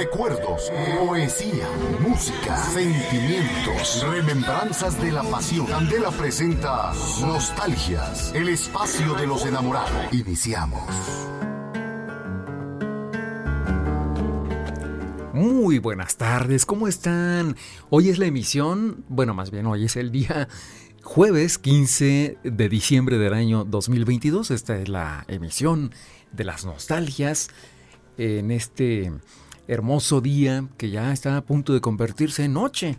recuerdos, poesía, música, sentimientos, remembranzas de la pasión. Candela presenta Nostalgias, el espacio de los enamorados. Iniciamos. Muy buenas tardes, ¿cómo están? Hoy es la emisión, bueno, más bien hoy es el día jueves 15 de diciembre del año 2022. Esta es la emisión de las nostalgias en este hermoso día que ya está a punto de convertirse en noche.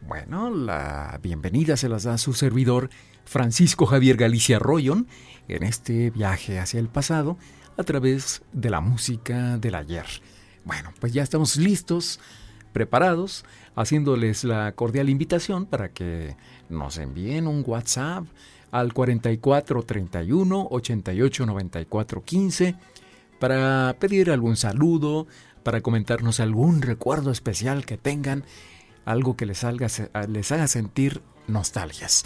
Bueno, la bienvenida se las da su servidor Francisco Javier Galicia Royon en este viaje hacia el pasado a través de la música del ayer. Bueno, pues ya estamos listos, preparados, haciéndoles la cordial invitación para que nos envíen un WhatsApp al 44 31 88 94 15 para pedir algún saludo, para comentarnos algún recuerdo especial que tengan, algo que les, les haga sentir nostalgias.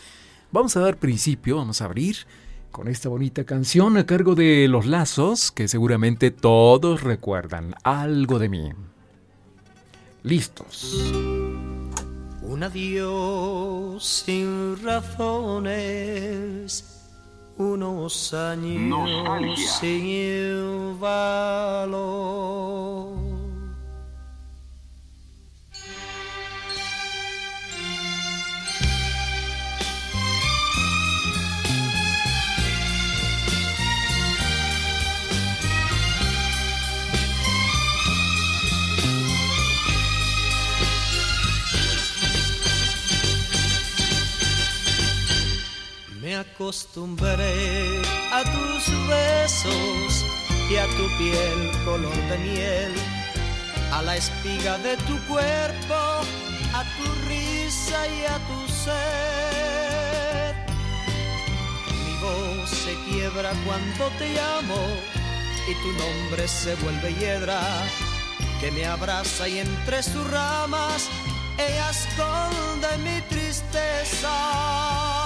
Vamos a dar principio, vamos a abrir con esta bonita canción a cargo de Los Lazos, que seguramente todos recuerdan algo de mí. Listos. Un adiós sin razones unos años sin valor. Acostumbré a tus besos y a tu piel color de miel, a la espiga de tu cuerpo, a tu risa y a tu ser. Mi voz se quiebra cuando te llamo y tu nombre se vuelve hiedra que me abraza y entre sus ramas ella esconde mi tristeza.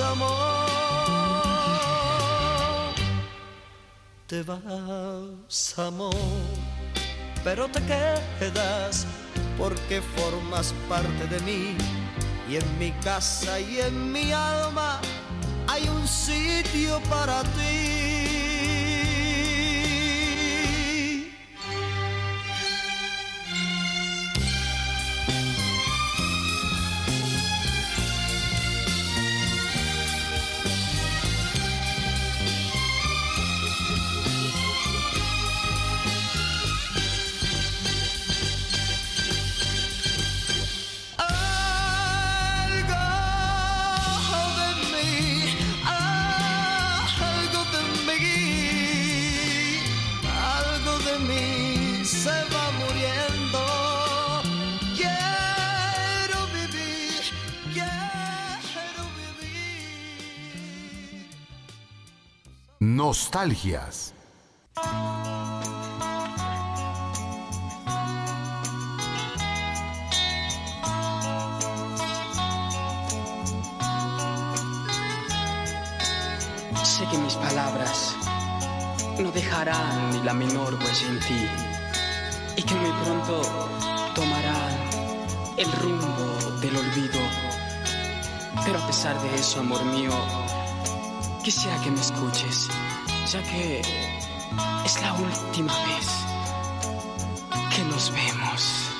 amor. Te vas, amor, pero te quedas porque formas parte de mí. Y en mi casa y en mi alma hay un sitio para ti. Nostalgias. Sé que mis palabras no dejarán ni la menor huella en ti y que muy pronto tomarán el rumbo del olvido. Pero a pesar de eso, amor mío, quisiera que me escuches ya que es la última vez que nos vemos.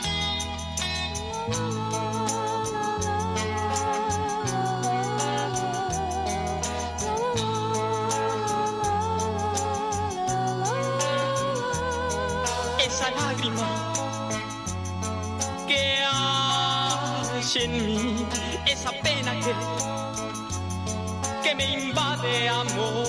Esa lágrima que hay en mí, esa pena que, que me invade amor,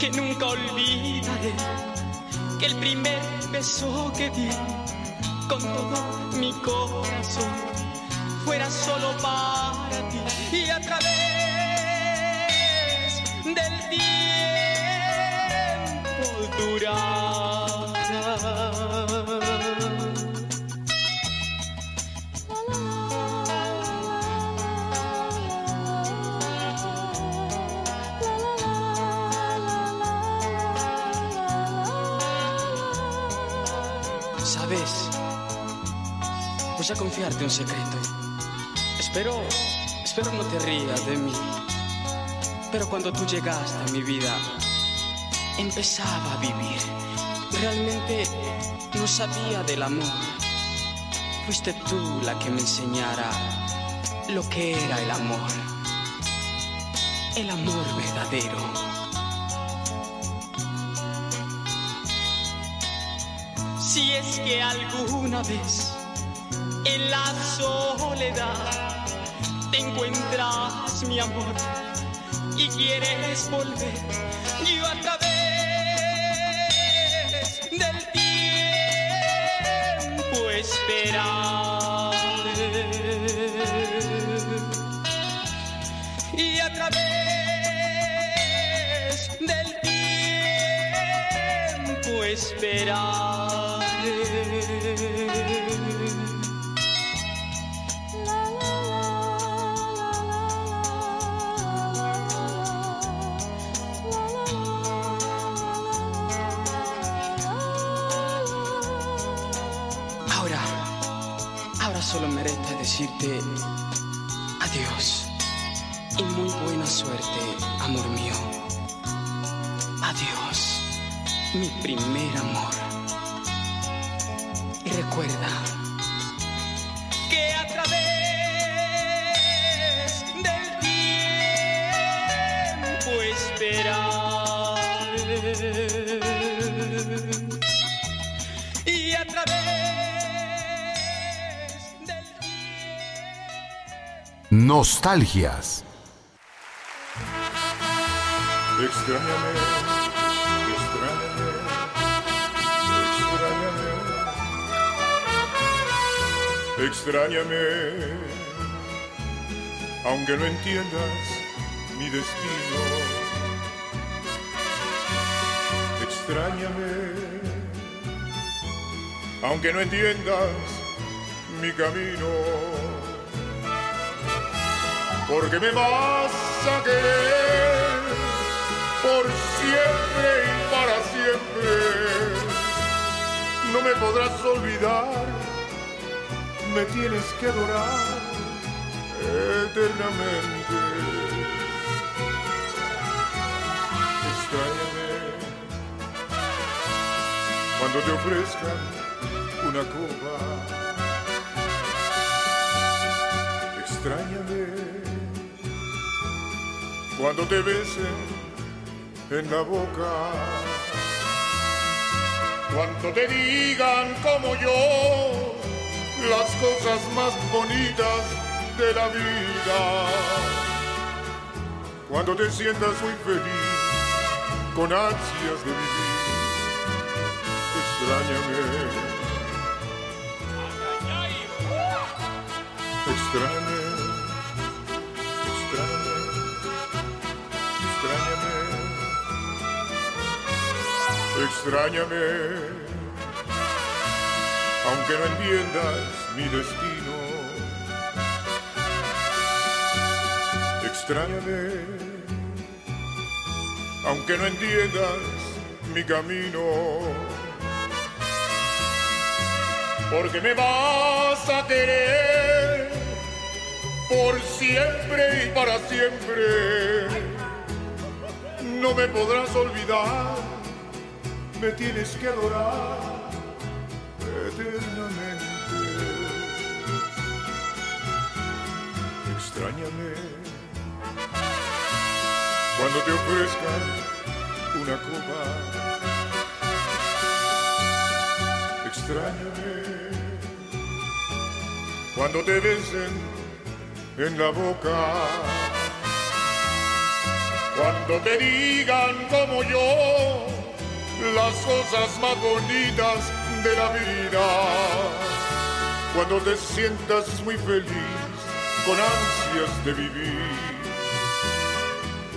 Porque nunca olvidaré que el primer beso que di con todo mi corazón fuera solo para ti y a través del tiempo durará. A confiarte un secreto. Espero, espero no te rías de mí. Pero cuando tú llegaste a mi vida, empezaba a vivir. Realmente no sabía del amor. Fuiste tú la que me enseñara lo que era el amor. El amor verdadero. Si es que alguna vez en la soledad. Te encuentras mi amor y quieres volver, yo a través del tiempo esperaré. Y a través del tiempo esperaré. Adiós y muy buena suerte, amor mío. Adiós, mi primer amor. Y recuerda Nostalgias. Extrañame, extrañame, extrañame, extrañame, aunque no entiendas mi destino. Extrañame, aunque no entiendas mi camino porque me vas a querer por siempre y para siempre. No me podrás olvidar, me tienes que adorar eternamente. Extrañame cuando te ofrezcan una copa. Extrañame cuando te besen en la boca. Cuando te digan como yo las cosas más bonitas de la vida. Cuando te sientas muy feliz con ansias de vivir. Extrañame. Extrañame. Extrañame. Aunque no entiendas mi destino. Extrañame, aunque no entiendas mi camino. Porque me vas a querer por siempre y para siempre. No me podrás olvidar, me tienes que adorar eternamente. Extrañame cuando te ofrezcan una copa. Extrañame cuando te besen en la boca. Cuando te digan como yo las cosas más bonitas de la vida. Cuando te sientas muy feliz con ansias de vivir.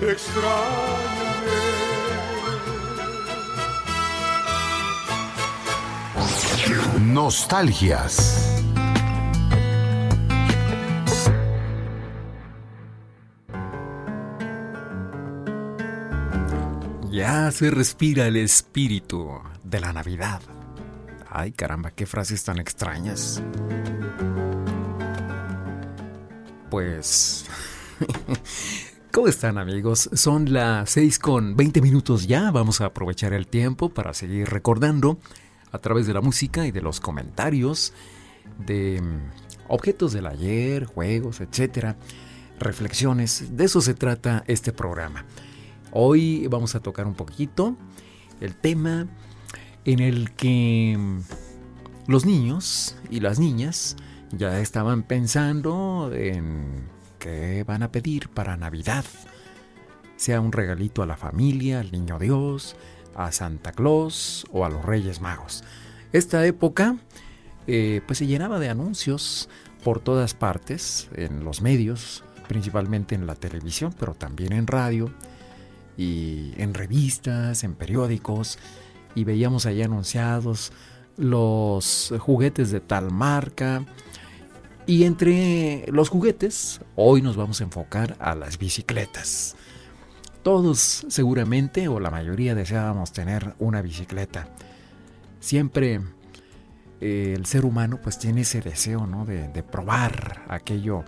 Extrañame. Nostalgias. Se respira el espíritu de la Navidad. Ay, caramba, qué frases tan extrañas. Pues... ¿Cómo están amigos? Son las 6 con 20 minutos ya. Vamos a aprovechar el tiempo para seguir recordando a través de la música y de los comentarios de mm, objetos del ayer, juegos, etcétera, reflexiones. De eso se trata este programa. Hoy vamos a tocar un poquito el tema en el que los niños y las niñas ya estaban pensando en qué van a pedir para Navidad. Sea un regalito a la familia, al niño Dios, a Santa Claus o a los Reyes Magos. Esta época eh, pues se llenaba de anuncios por todas partes, en los medios, principalmente en la televisión, pero también en radio y en revistas, en periódicos, y veíamos ahí anunciados los juguetes de tal marca. Y entre los juguetes, hoy nos vamos a enfocar a las bicicletas. Todos seguramente, o la mayoría, deseábamos tener una bicicleta. Siempre eh, el ser humano pues tiene ese deseo, ¿no? De, probar aquello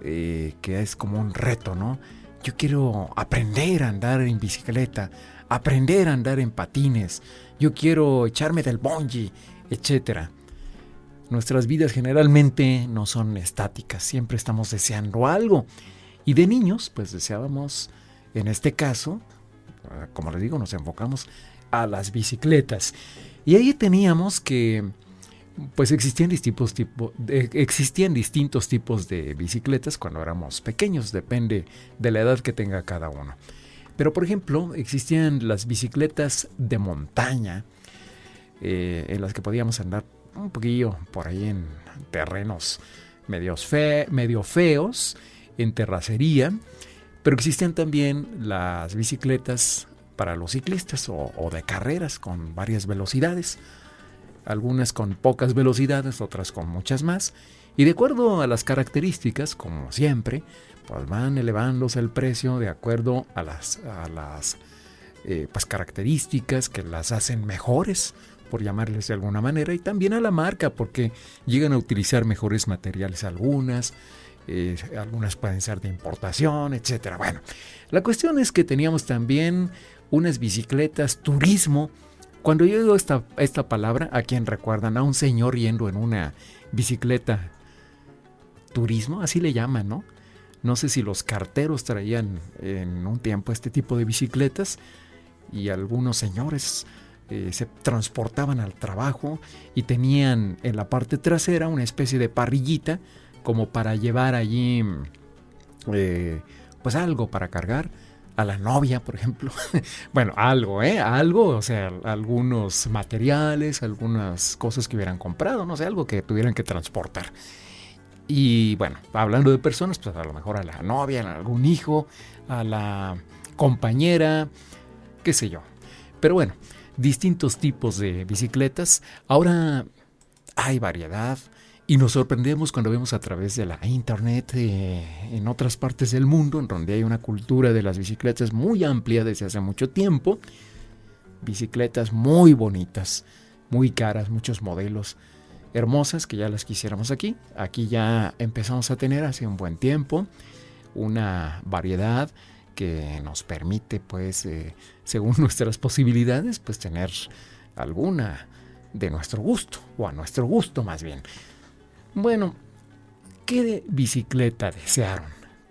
eh, que es como un reto, ¿no? Yo quiero aprender a andar en bicicleta, aprender a andar en patines, yo quiero echarme del bungee, etc. Nuestras vidas generalmente no son estáticas, siempre estamos deseando algo. Y de niños, pues deseábamos, en este caso, ah, como les digo, nos enfocamos a las bicicletas. Y ahí teníamos que pues existían distintos, existían distintos tipos de bicicletas cuando éramos pequeños, depende de la edad que tenga cada uno. Pero por ejemplo, existían las bicicletas de montaña, eh, en las que podíamos andar un poquillo por ahí en terrenos medios fe, medio feos, en terracería, pero existían también las bicicletas para los ciclistas o de carreras con varias velocidades algunas con pocas velocidades, otras con muchas más, y de acuerdo a las características, como siempre, pues van elevándose el precio de acuerdo a las, a las eh, pues características que las hacen mejores, por llamarles de alguna manera, y también a la marca, porque llegan a utilizar mejores materiales algunas, eh, algunas pueden ser de importación, etc. Bueno, la cuestión es que teníamos también unas bicicletas turismo, cuando yo digo esta, esta palabra, ¿a quién recuerdan? A un señor yendo en una bicicleta. Turismo, así le llaman, ¿no? No sé si los carteros traían en un tiempo este tipo de bicicletas y algunos señores eh, se transportaban al trabajo y tenían en la parte trasera una especie de parrillita como para llevar allí eh, pues algo para cargar a la novia, por ejemplo. bueno, algo, ¿eh? Algo, o sea, algunos materiales, algunas cosas que hubieran comprado, no sé, algo que tuvieran que transportar. Y bueno, hablando de personas, pues a lo mejor a la novia, a algún hijo, a la compañera, qué sé yo. Pero bueno, distintos tipos de bicicletas. Ahora hay variedad y nos sorprendemos cuando vemos a través de la internet eh, en otras partes del mundo, en donde hay una cultura de las bicicletas muy amplia desde hace mucho tiempo. Bicicletas muy bonitas, muy caras, muchos modelos hermosas que ya las quisiéramos aquí. Aquí ya empezamos a tener hace un buen tiempo una variedad que nos permite, pues, eh, según nuestras posibilidades, pues tener alguna de nuestro gusto, o a nuestro gusto más bien. Bueno, ¿qué bicicleta desearon?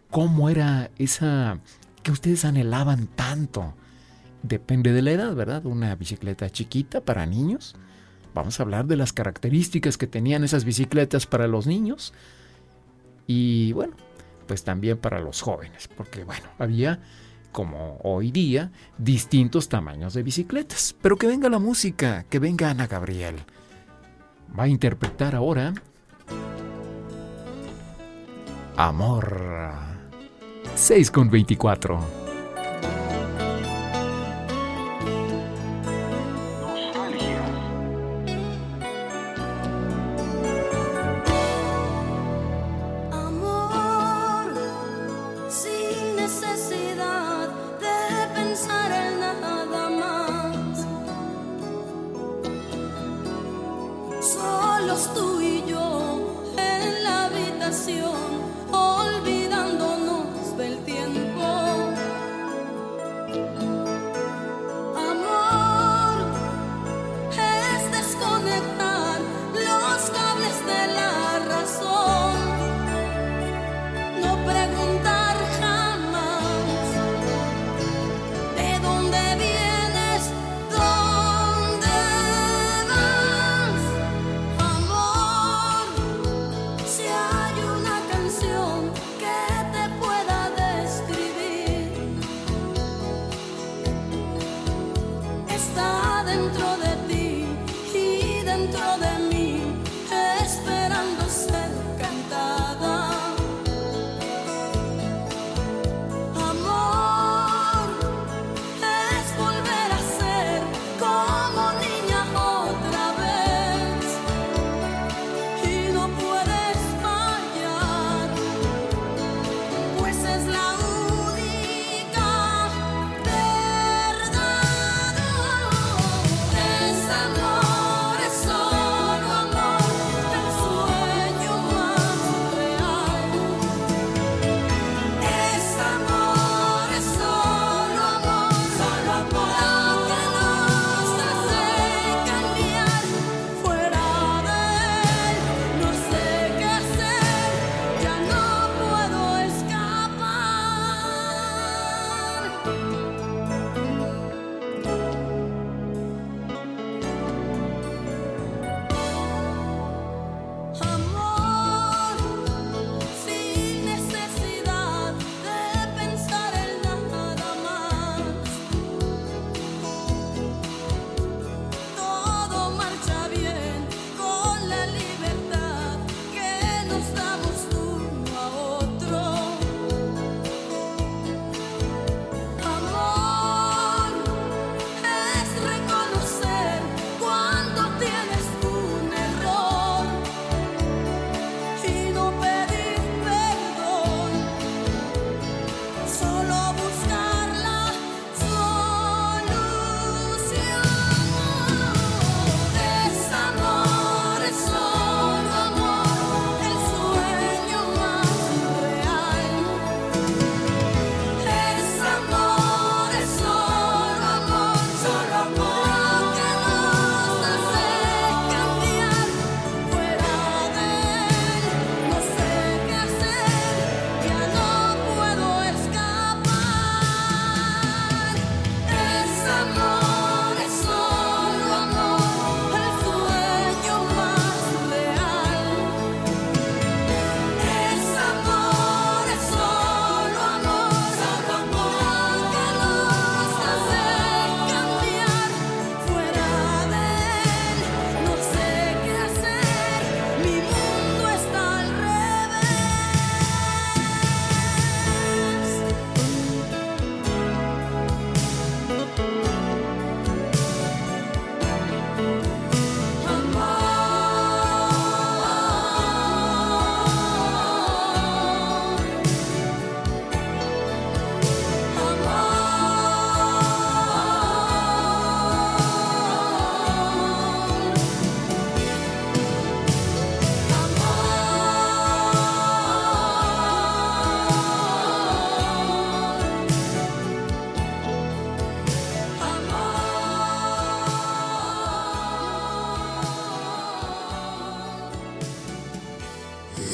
¿Cómo era esa que ustedes anhelaban tanto? Depende de la edad, ¿verdad? Una bicicleta chiquita para niños. Vamos a hablar de las características que tenían esas bicicletas para los niños. Y bueno, pues también para los jóvenes, porque bueno, había como hoy día distintos tamaños de bicicletas. Pero que venga la música, que venga Ana Gabriel. Va a interpretar ahora Amor 6 con 24.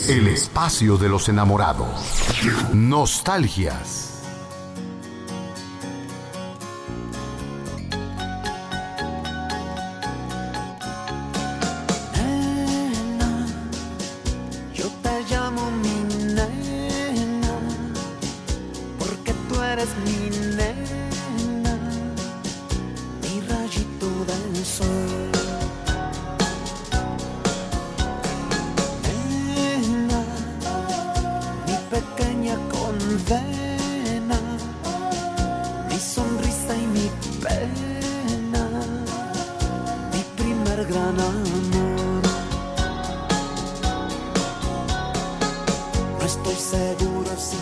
El espacio de los enamorados. Nostalgias. seguros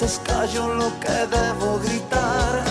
veces callo lo que debo gritar.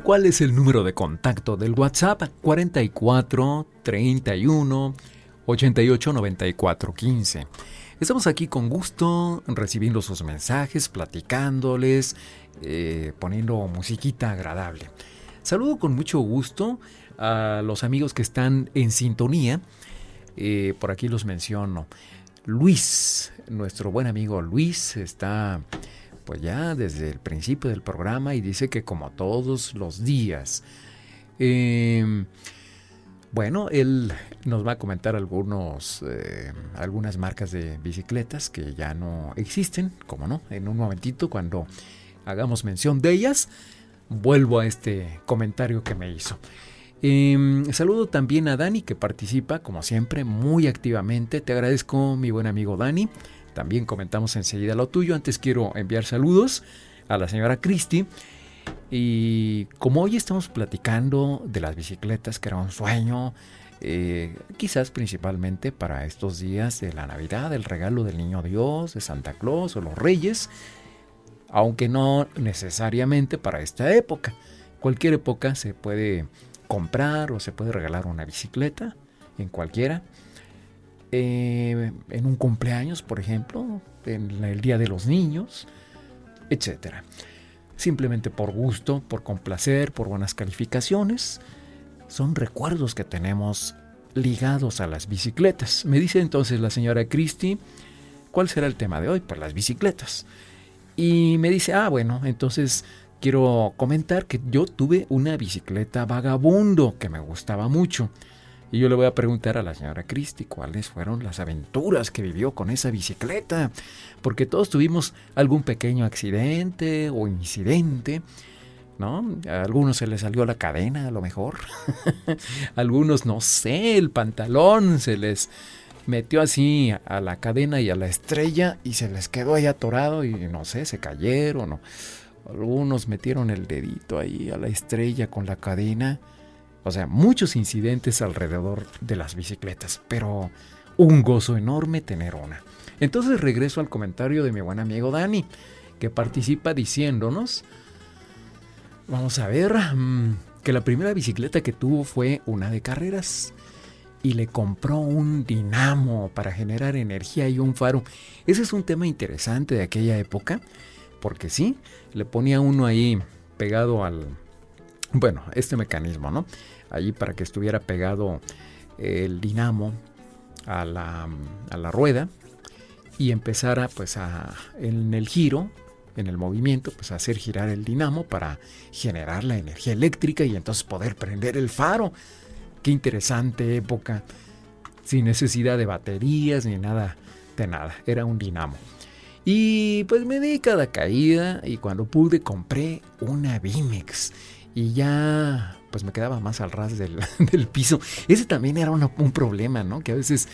¿Cuál es el número de contacto del WhatsApp? 44 31 88 94 15. Estamos aquí con gusto recibiendo sus mensajes, platicándoles, eh, poniendo musiquita agradable. Saludo con mucho gusto a los amigos que están en sintonía. Eh, por aquí los menciono. Luis, nuestro buen amigo Luis, está pues ya desde el principio del programa y dice que como todos los días. Em, bueno, él nos va a comentar algunos, eh, algunas marcas de bicicletas que ya no existen, como no, en un momentito cuando hagamos mención de ellas, vuelvo a este comentario que me hizo. Em, saludo también a Dani que participa, como siempre, muy activamente. Te agradezco, mi buen amigo Dani. También comentamos enseguida lo tuyo. Antes quiero enviar saludos a la señora Cristi. Y como hoy estamos platicando de las bicicletas, que era un sueño, eh, quizás principalmente para estos días de la Navidad, el regalo del Niño Dios, de Santa Claus o los Reyes, aunque no necesariamente para esta época. Cualquier época se puede comprar o se puede regalar una bicicleta, en cualquiera. Eh, en un cumpleaños, por ejemplo, en el Día de los Niños, etc. Simplemente por gusto, por complacer, por buenas calificaciones. Son recuerdos que tenemos ligados a las bicicletas. Me dice entonces la señora Christie, ¿cuál será el tema de hoy? Pues las bicicletas. Y me dice, ah, bueno, entonces quiero comentar que yo tuve una bicicleta vagabundo que me gustaba mucho. Y yo le voy a preguntar a la señora Cristi cuáles fueron las aventuras que vivió con esa bicicleta, porque todos tuvimos algún pequeño accidente o incidente. ¿No? A algunos se les salió la cadena, a lo mejor. a algunos, no sé, el pantalón se les metió así a la cadena y a la estrella y se les quedó ahí atorado y no sé, se cayeron o, algunos metieron el dedito ahí a la estrella con la cadena. O sea, muchos incidentes alrededor de las bicicletas, pero un gozo enorme tener una. Entonces regreso al comentario de mi buen amigo Dani, que participa diciéndonos, vamos a ver, mm, que la primera bicicleta que tuvo fue una de carreras y le compró un dinamo para generar energía y un faro. Ese es un tema interesante de aquella época, porque sí, le ponía uno ahí pegado al, bueno, este mecanismo, ¿no? Allí para que estuviera pegado el dinamo a la, a la rueda y empezara pues a, en el giro, en el movimiento, pues a hacer girar el dinamo para generar la energía eléctrica y entonces poder prender el faro. Qué interesante época, sin necesidad de baterías ni nada de nada, era un dinamo. Y pues me di cada caída y cuando pude compré una Bimex y ya pues me quedaba más al ras del, piso. Ese también era un problema, ¿no? Que a veces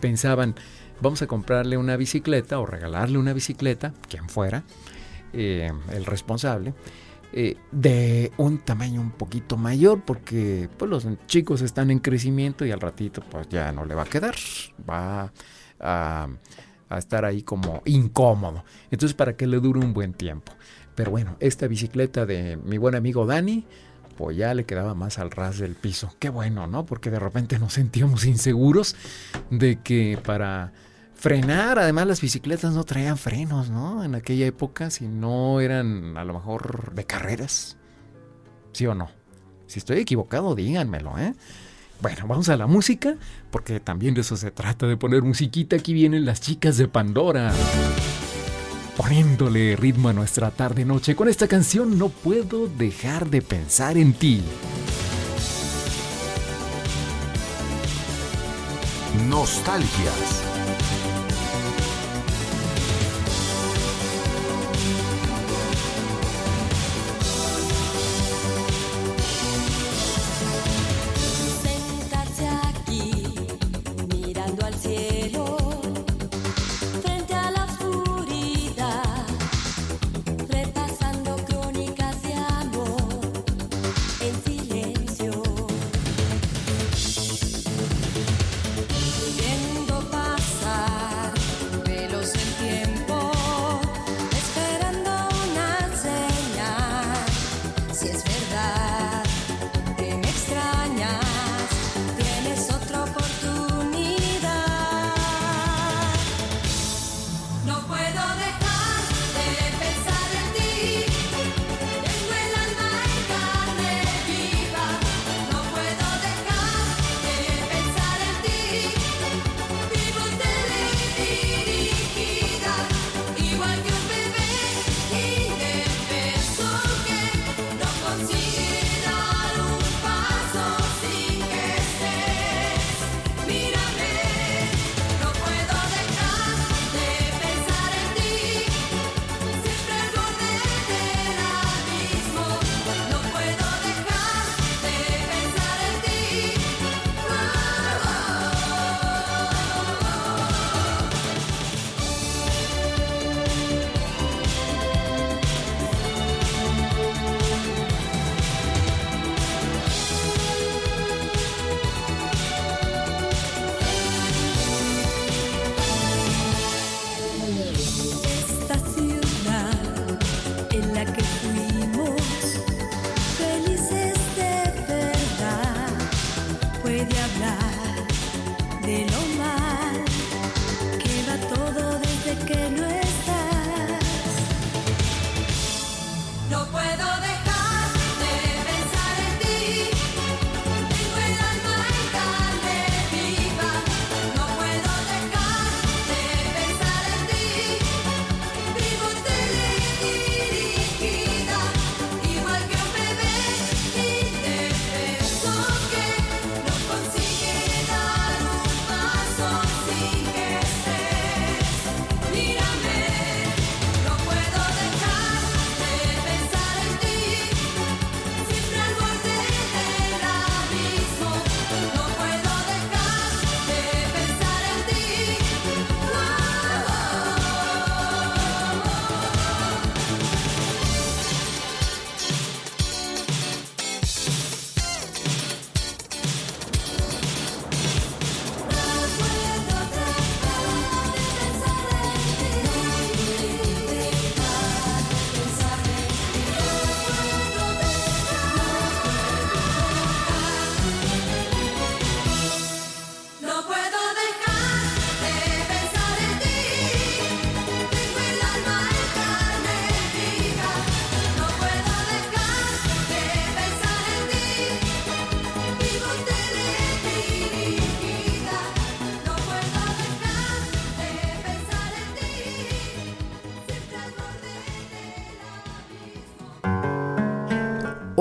pensaban, vamos a comprarle una bicicleta o regalarle una bicicleta, quien fuera, eh, el responsable, eh, de un tamaño un poquito mayor porque pues, los chicos están en crecimiento y al ratito pues ya no le va a quedar, va a, a estar ahí como incómodo. Entonces para que le dure un buen tiempo. Pero bueno, esta bicicleta de mi buen amigo Dani, ya le quedaba más al ras del piso. Qué bueno, ¿no? Porque de repente nos sentíamos inseguros de que para frenar. Además, las bicicletas no traían frenos, ¿no? En aquella época, si no eran a lo mejor de carreras. ¿Sí o no? Si estoy equivocado, díganmelo, ¿eh? Bueno, vamos a la música, porque también de eso se trata, de poner musiquita. Aquí vienen las chicas de Pandora. Poniéndole ritmo a nuestra tarde-noche con esta canción, no puedo dejar de pensar en ti. Nostalgias.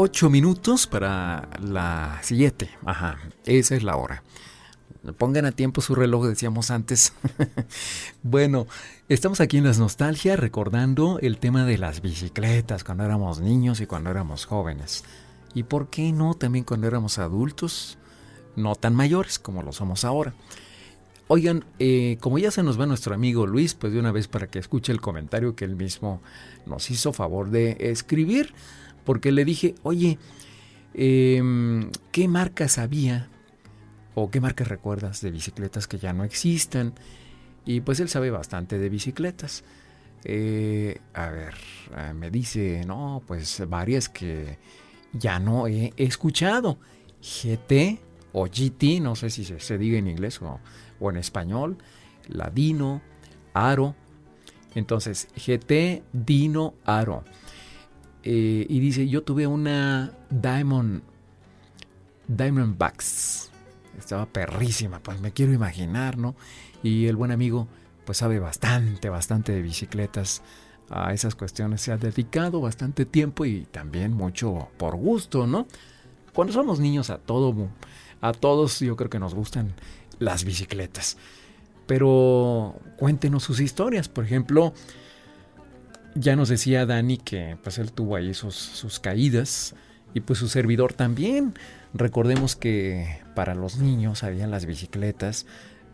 8 minutos para las 7. Ajá, esa es la hora. Pongan a tiempo su reloj, decíamos antes. bueno, estamos aquí en las nostalgias recordando el tema de las bicicletas cuando éramos niños y cuando éramos jóvenes. Y por qué no también cuando éramos adultos, no tan mayores como lo somos ahora. Oigan, eh, como ya se nos va nuestro amigo Luis, pues de una vez para que escuche el comentario que él mismo nos hizo favor de escribir porque le dije, oye, em, ¿qué marcas había o qué marcas recuerdas de bicicletas que ya no existan? Y pues él sabe bastante de bicicletas. Eh, a ver, eh, me dice, no, pues varias que ya no he escuchado. GT o GT, no sé si se, diga en inglés o, o, en español, la Dino, Aro. Entonces, GT, Dino, Aro. Eh, y dice, yo tuve una Diamond, Diamondbacks. Estaba perrísima, pues me quiero imaginar, ¿no? Y el buen amigo, pues sabe bastante, bastante de bicicletas. A esas cuestiones se ha dedicado bastante tiempo y también mucho por gusto, ¿no? Cuando somos niños a todo, a todos yo creo que nos gustan las bicicletas. Pero cuéntenos sus historias, por ejemplo, ya nos decía Dani que pues él tuvo ahí sus, sus caídas y pues su servidor también. Recordemos que para los niños habían las bicicletas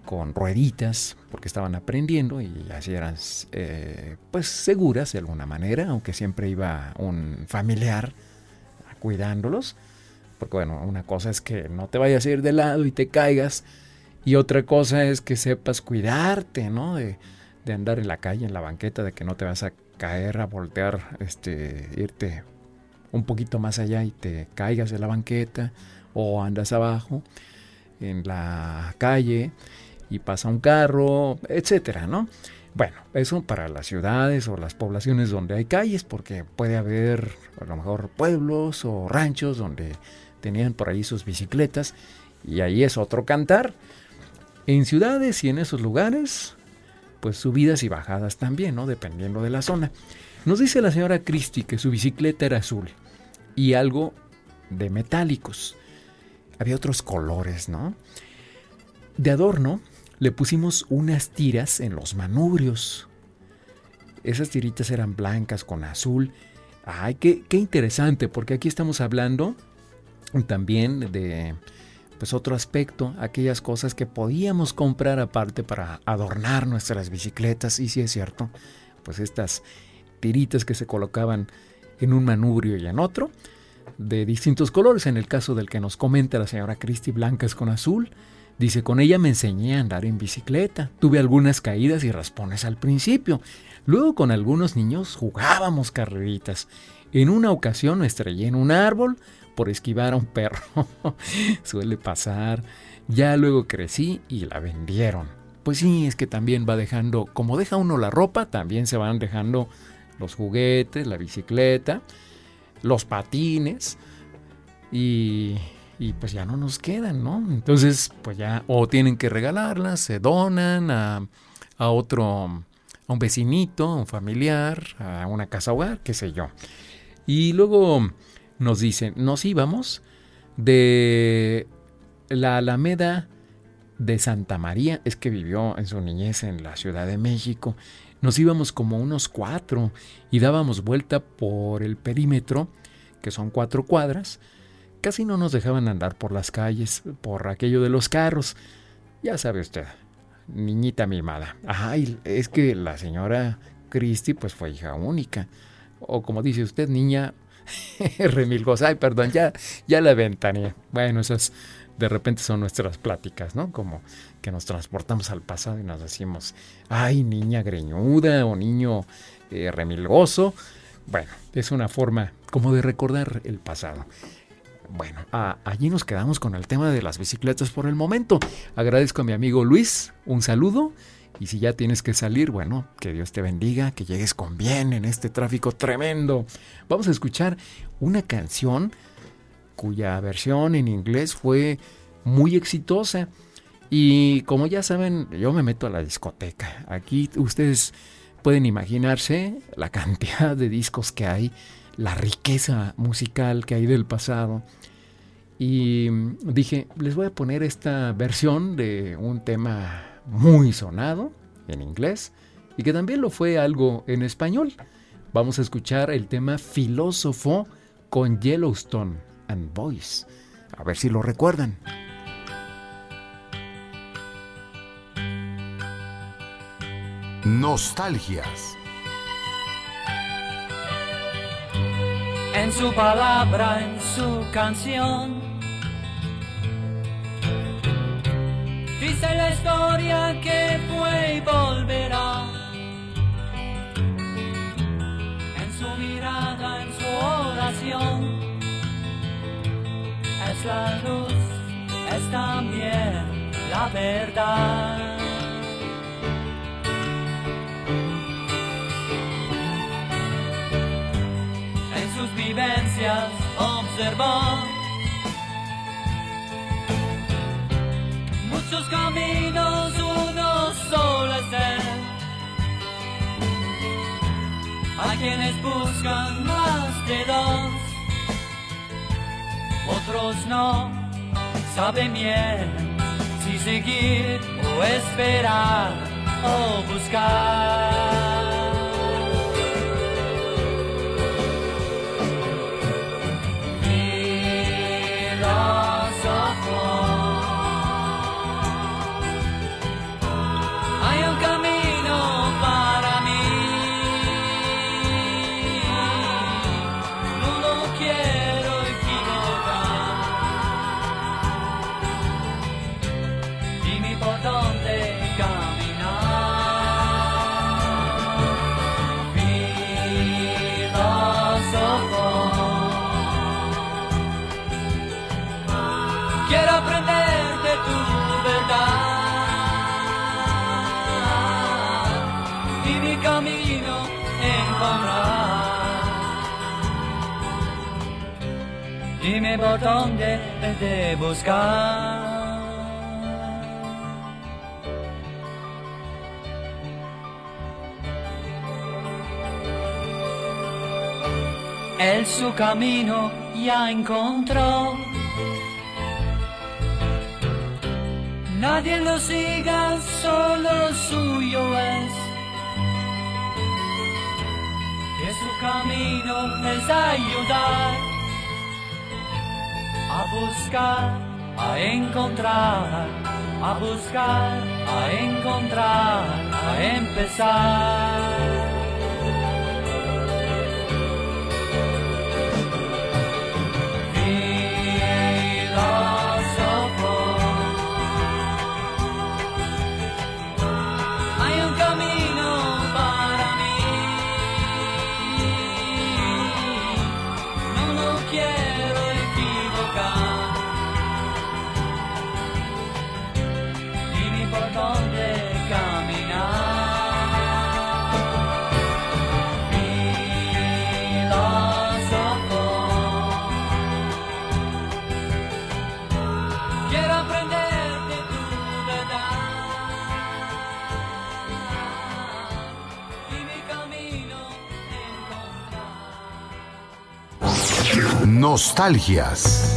con rueditas porque estaban aprendiendo y así eran eh, pues seguras de alguna manera, aunque siempre iba un familiar cuidándolos. Porque bueno, una cosa es que no te vayas a ir de lado y te caigas y otra cosa es que sepas cuidarte, ¿no? De, de andar en la calle, en la banqueta, de que no te vas a caer, a voltear, este, irte un poquito más allá y te caigas de la banqueta o andas abajo en la calle y pasa un carro, etcétera, ¿no? Bueno, eso para las ciudades o las poblaciones donde hay calles, porque puede haber a lo mejor pueblos o ranchos donde tenían por ahí sus bicicletas y ahí es otro cantar. En ciudades y en esos lugares pues subidas y bajadas también, ¿no? Dependiendo de la zona. Nos dice la señora Christie que su bicicleta era azul y algo de metálicos. Había otros colores, ¿no? De adorno le pusimos unas tiras en los manubrios. Esas tiritas eran blancas con azul. Ay, qué, qué interesante, porque aquí estamos hablando también de pues otro aspecto, aquellas cosas que podíamos comprar aparte para adornar nuestras bicicletas, y si es cierto, pues estas tiritas que se colocaban en un manubrio y en otro, de distintos colores, en el caso del que nos comenta la señora Cristi, blancas con azul, dice, con ella me enseñé a andar en bicicleta, tuve algunas caídas y raspones al principio, luego con algunos niños jugábamos carreritas, en una ocasión me estrellé en un árbol, por esquivar a un perro. Suele pasar. Ya luego crecí y la vendieron. Pues sí, es que también va dejando, como deja uno la ropa, también se van dejando los juguetes, la bicicleta, los patines y, y pues ya no nos quedan, ¿no? Entonces, pues ya o tienen que regalarlas, se donan a, a otro, a un vecinito, a un familiar, a una casa hogar, qué sé yo. Y luego nos dicen, nos íbamos de la Alameda de Santa María, es que vivió en su niñez en la Ciudad de México, nos íbamos como unos cuatro y dábamos vuelta por el perímetro, que son cuatro cuadras, casi no nos dejaban andar por las calles, por aquello de los carros, ya sabe usted, niñita mimada. Ay, es que la señora Christie pues fue hija única, o como dice usted, niña Remilgos, ay, perdón, ya, ya la ventané. Bueno, esas de repente son nuestras pláticas, ¿no? Como que nos transportamos al pasado y nos decimos, ay, niña greñuda o niño eh, remilgoso. Bueno, es una forma como de recordar el pasado. Bueno, allí nos quedamos con el tema de las bicicletas por el momento. Agradezco a mi amigo Luis, un saludo y si ya tienes que salir, bueno, que Dios te bendiga, que llegues con bien en este tráfico tremendo. Vamos a escuchar una canción cuya versión en inglés fue muy exitosa. Y como ya saben, yo me meto a la discoteca. Aquí ustedes pueden imaginarse la cantidad de discos que hay, la riqueza musical que hay del pasado. Y dije, les voy a poner esta versión de un tema muy sonado en inglés y que también lo fue algo en español. Vamos a escuchar el tema Filósofo con Yellowstone and Voice. A ver si lo recuerdan. Nostalgias. En su palabra, en su canción. La historia que fue y volverá. En su mirada, en su oración. Es la luz, es también la verdad. vivencias observó muchos caminos, uno solo es él. A quienes buscan más de dos, otros no saben bien si seguir o esperar o buscar. Dime por dónde de buscar. Él su camino ya encontró. Nadie lo siga, solo suyo es. Que su camino es ayudar a buscar, a encontrar, a buscar, a encontrar, a empezar. Nostalgias.